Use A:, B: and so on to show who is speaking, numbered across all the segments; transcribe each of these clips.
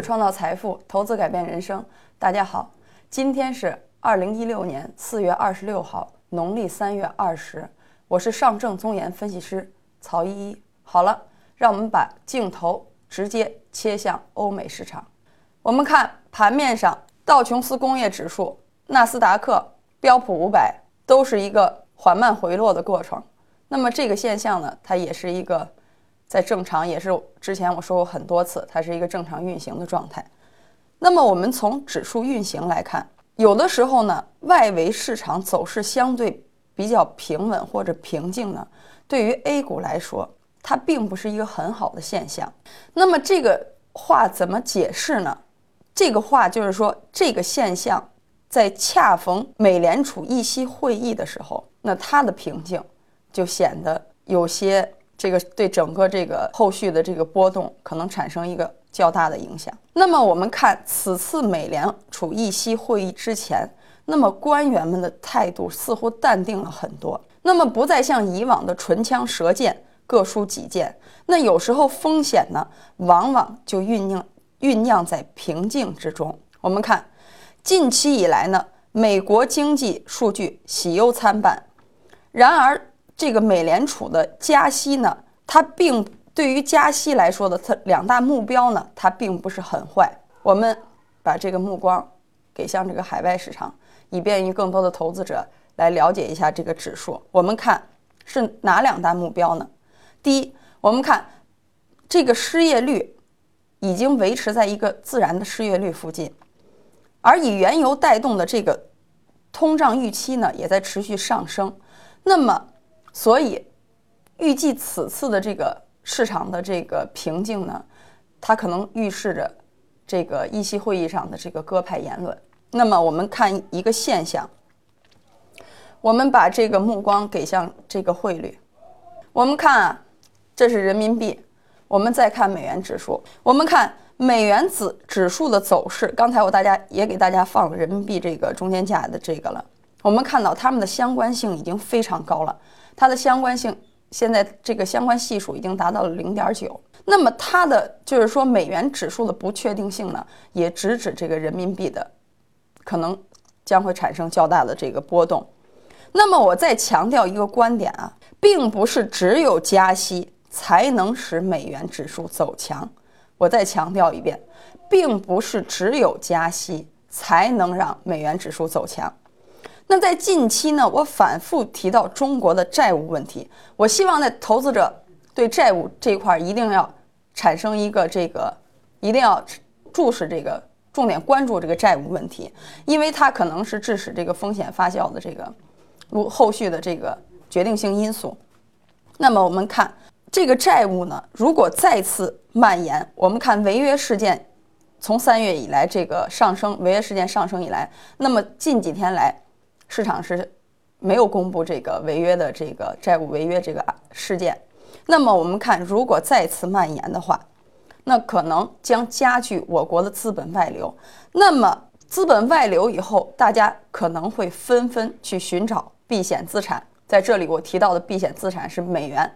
A: 创造财富，投资改变人生。大家好，今天是二零一六年四月二十六号，农历三月二十。我是上证综研分析师曹依依。好了，让我们把镜头直接切向欧美市场。我们看盘面上，道琼斯工业指数、纳斯达克、标普五百都是一个缓慢回落的过程。那么这个现象呢，它也是一个。在正常也是之前我说过很多次，它是一个正常运行的状态。那么我们从指数运行来看，有的时候呢，外围市场走势相对比较平稳或者平静呢，对于 A 股来说，它并不是一个很好的现象。那么这个话怎么解释呢？这个话就是说，这个现象在恰逢美联储议息会议的时候，那它的平静就显得有些。这个对整个这个后续的这个波动可能产生一个较大的影响。那么我们看此次美联储议息会议之前，那么官员们的态度似乎淡定了很多，那么不再像以往的唇枪舌剑、各抒己见。那有时候风险呢，往往就酝酿酝酿在平静之中。我们看近期以来呢，美国经济数据喜忧参半，然而。这个美联储的加息呢，它并对于加息来说的，它两大目标呢，它并不是很坏。我们把这个目光给向这个海外市场，以便于更多的投资者来了解一下这个指数。我们看是哪两大目标呢？第一，我们看这个失业率已经维持在一个自然的失业率附近，而以原油带动的这个通胀预期呢，也在持续上升。那么所以，预计此次的这个市场的这个平静呢，它可能预示着这个议息会议上的这个鸽派言论。那么，我们看一个现象，我们把这个目光给向这个汇率。我们看啊，这是人民币。我们再看美元指数。我们看美元指指数的走势。刚才我大家也给大家放了人民币这个中间价的这个了。我们看到它们的相关性已经非常高了。它的相关性现在这个相关系数已经达到了零点九，那么它的就是说美元指数的不确定性呢，也直指这个人民币的可能将会产生较大的这个波动。那么我再强调一个观点啊，并不是只有加息才能使美元指数走强。我再强调一遍，并不是只有加息才能让美元指数走强。那在近期呢，我反复提到中国的债务问题。我希望在，投资者对债务这一块一定要产生一个这个，一定要注视这个重点关注这个债务问题，因为它可能是致使这个风险发酵的这个如后续的这个决定性因素。那么我们看这个债务呢，如果再次蔓延，我们看违约事件从三月以来这个上升，违约事件上升以来，那么近几天来。市场是没有公布这个违约的这个债务违约这个事件，那么我们看，如果再次蔓延的话，那可能将加剧我国的资本外流。那么资本外流以后，大家可能会纷纷去寻找避险资产。在这里我提到的避险资产是美元，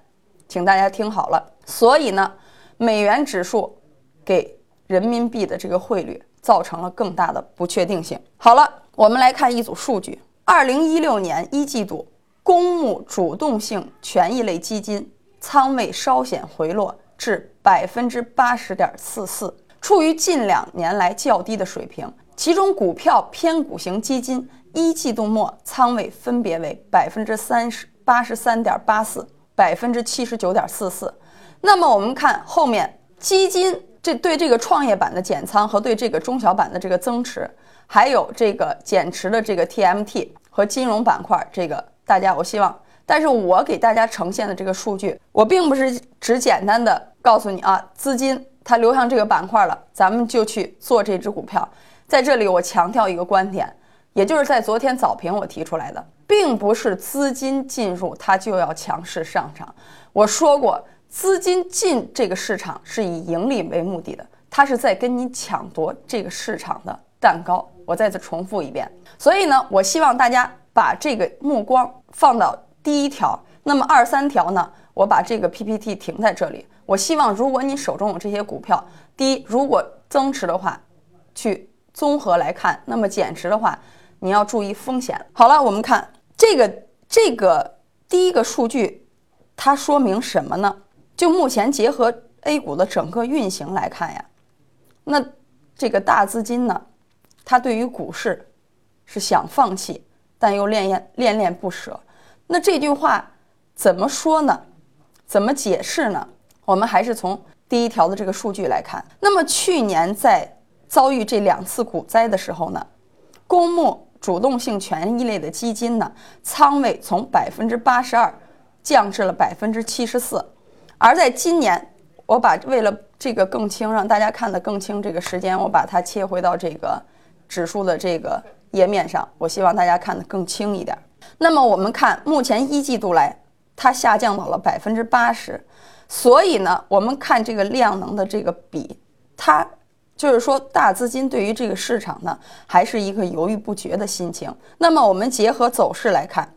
A: 请大家听好了。所以呢，美元指数给人民币的这个汇率造成了更大的不确定性。好了，我们来看一组数据。二零一六年一季度，公募主动性权益类基金仓位稍显回落至百分之八十点四四，处于近两年来较低的水平。其中，股票偏股型基金一季度末仓位分别为百分之三十八十三点八四、百分之七十九点四四。那么，我们看后面基金这对这个创业板的减仓和对这个中小板的这个增持，还有这个减持的这个 TMT。和金融板块，这个大家我希望，但是我给大家呈现的这个数据，我并不是只简单的告诉你啊，资金它流向这个板块了，咱们就去做这只股票。在这里我强调一个观点，也就是在昨天早评我提出来的，并不是资金进入它就要强势上涨。我说过，资金进这个市场是以盈利为目的的，它是在跟你抢夺这个市场的蛋糕。我再次重复一遍，所以呢，我希望大家把这个目光放到第一条。那么二三条呢，我把这个 PPT 停在这里。我希望，如果你手中有这些股票，第一，如果增持的话，去综合来看，那么减持的话，你要注意风险。好了，我们看这个这个第一个数据，它说明什么呢？就目前结合 A 股的整个运行来看呀，那这个大资金呢，他对于股市是想放弃，但又恋恋恋恋不舍。那这句话怎么说呢？怎么解释呢？我们还是从第一条的这个数据来看。那么去年在遭遇这两次股灾的时候呢，公募主动性权益类的基金呢，仓位从百分之八十二降至了百分之七十四。而在今年，我把为了这个更清，让大家看得更清这个时间，我把它切回到这个指数的这个页面上，我希望大家看得更清一点。那么我们看，目前一季度来，它下降到了百分之八十，所以呢，我们看这个量能的这个比，它就是说大资金对于这个市场呢，还是一个犹豫不决的心情。那么我们结合走势来看，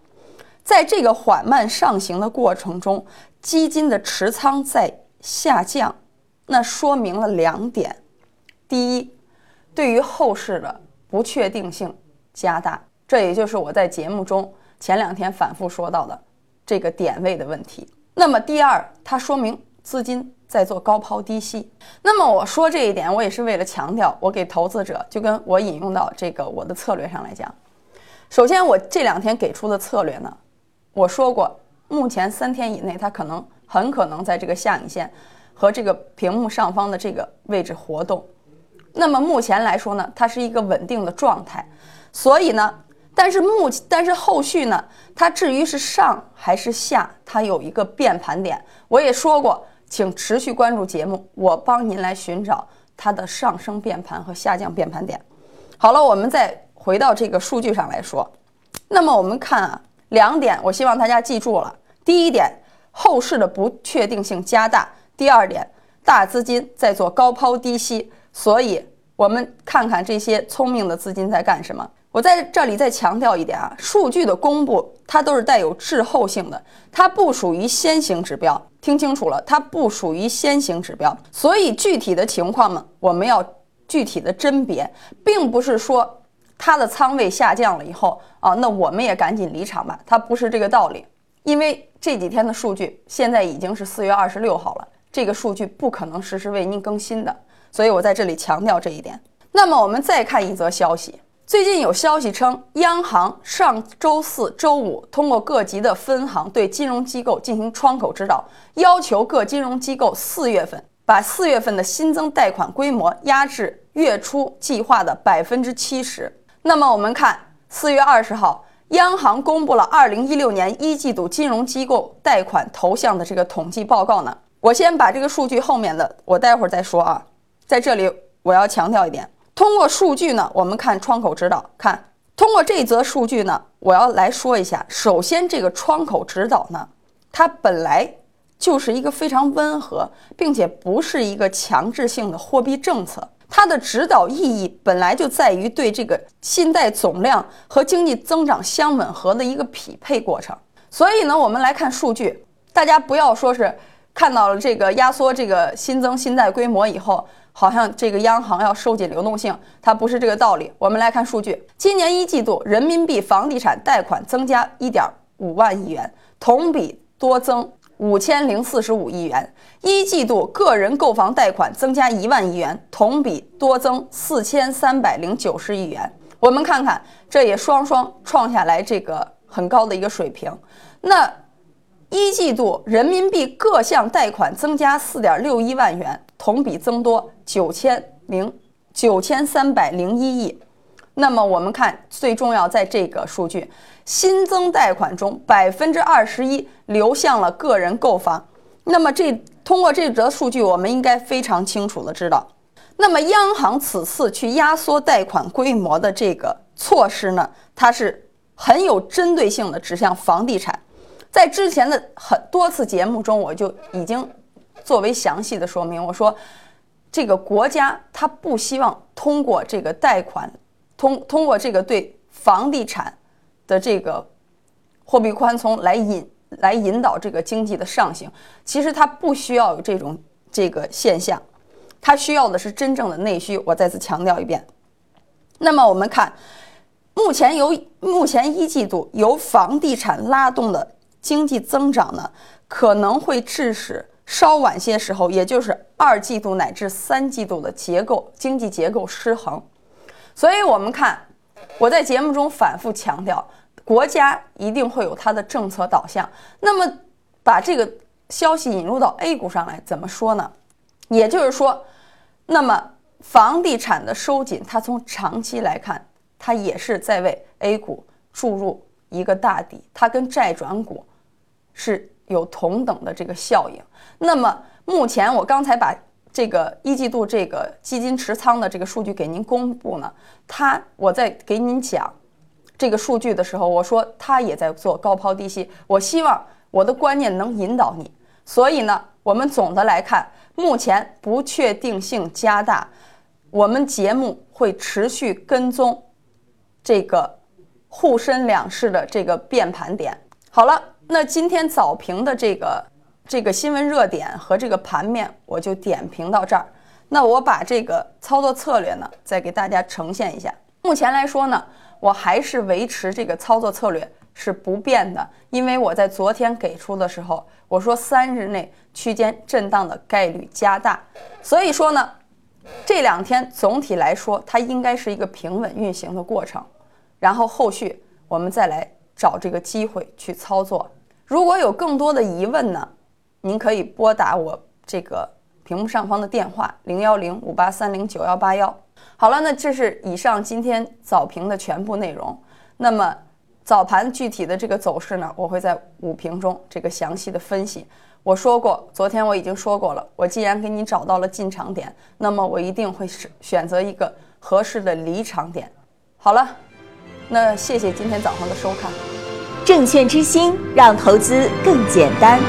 A: 在这个缓慢上行的过程中，基金的持仓在下降，那说明了两点：第一，对于后市的不确定性加大。这也就是我在节目中前两天反复说到的这个点位的问题。那么第二，它说明资金在做高抛低吸。那么我说这一点，我也是为了强调，我给投资者就跟我引用到这个我的策略上来讲。首先，我这两天给出的策略呢，我说过，目前三天以内它可能很可能在这个下影线和这个屏幕上方的这个位置活动。那么目前来说呢，它是一个稳定的状态，所以呢。但是目，但是后续呢？它至于是上还是下，它有一个变盘点。我也说过，请持续关注节目，我帮您来寻找它的上升变盘和下降变盘点。好了，我们再回到这个数据上来说。那么我们看啊，两点，我希望大家记住了。第一点，后市的不确定性加大；第二点，大资金在做高抛低吸。所以，我们看看这些聪明的资金在干什么。我在这里再强调一点啊，数据的公布它都是带有滞后性的，它不属于先行指标。听清楚了，它不属于先行指标。所以具体的情况呢，我们要具体的甄别，并不是说它的仓位下降了以后啊，那我们也赶紧离场吧。它不是这个道理，因为这几天的数据现在已经是四月二十六号了，这个数据不可能实时为您更新的。所以我在这里强调这一点。那么我们再看一则消息。最近有消息称，央行上周四周五通过各级的分行对金融机构进行窗口指导，要求各金融机构四月份把四月份的新增贷款规模压至月初计划的百分之七十。那么我们看四月二十号，央行公布了二零一六年一季度金融机构贷款投向的这个统计报告呢。我先把这个数据后面的我待会儿再说啊，在这里我要强调一点。通过数据呢，我们看窗口指导。看，通过这则数据呢，我要来说一下。首先，这个窗口指导呢，它本来就是一个非常温和，并且不是一个强制性的货币政策。它的指导意义本来就在于对这个信贷总量和经济增长相吻合的一个匹配过程。所以呢，我们来看数据，大家不要说是看到了这个压缩这个新增信贷规模以后。好像这个央行要收紧流动性，它不是这个道理。我们来看数据，今年一季度人民币房地产贷款增加一点五万亿元，同比多增五千零四十五亿元；一季度个人购房贷款增加一万亿元，同比多增四千三百零九十亿元。我们看看，这也双双创下来这个很高的一个水平。那一季度人民币各项贷款增加四点六一万元。同比增多九千零九千三百零一亿，那么我们看最重要在这个数据，新增贷款中百分之二十一流向了个人购房。那么这通过这则数据，我们应该非常清楚的知道，那么央行此次去压缩贷款规模的这个措施呢，它是很有针对性的指向房地产。在之前的很多次节目中，我就已经。作为详细的说明，我说，这个国家它不希望通过这个贷款，通通过这个对房地产的这个货币宽松来引来引导这个经济的上行。其实它不需要有这种这个现象，它需要的是真正的内需。我再次强调一遍。那么我们看，目前由目前一季度由房地产拉动的经济增长呢，可能会致使稍晚些时候，也就是二季度乃至三季度的结构经济结构失衡。所以，我们看我在节目中反复强调，国家一定会有它的政策导向。那么，把这个消息引入到 A 股上来，怎么说呢？也就是说，那么。房地产的收紧，它从长期来看，它也是在为 A 股注入一个大底，它跟债转股是有同等的这个效应。那么目前我刚才把这个一季度这个基金持仓的这个数据给您公布呢，它我在给您讲这个数据的时候，我说它也在做高抛低吸，我希望我的观念能引导你。所以呢，我们总的来看，目前不确定性加大。我们节目会持续跟踪这个沪深两市的这个变盘点。好了，那今天早评的这个这个新闻热点和这个盘面，我就点评到这儿。那我把这个操作策略呢，再给大家呈现一下。目前来说呢，我还是维持这个操作策略是不变的，因为我在昨天给出的时候，我说三日内区间震荡的概率加大，所以说呢。这两天总体来说，它应该是一个平稳运行的过程，然后后续我们再来找这个机会去操作。如果有更多的疑问呢，您可以拨打我这个屏幕上方的电话零幺零五八三零九幺八幺。好了，那这是以上今天早评的全部内容。那么早盘具体的这个走势呢，我会在午评中这个详细的分析。我说过，昨天我已经说过了。我既然给你找到了进场点，那么我一定会是选择一个合适的离场点。好了，那谢谢今天早上的收看。
B: 证券之星，让投资更简单。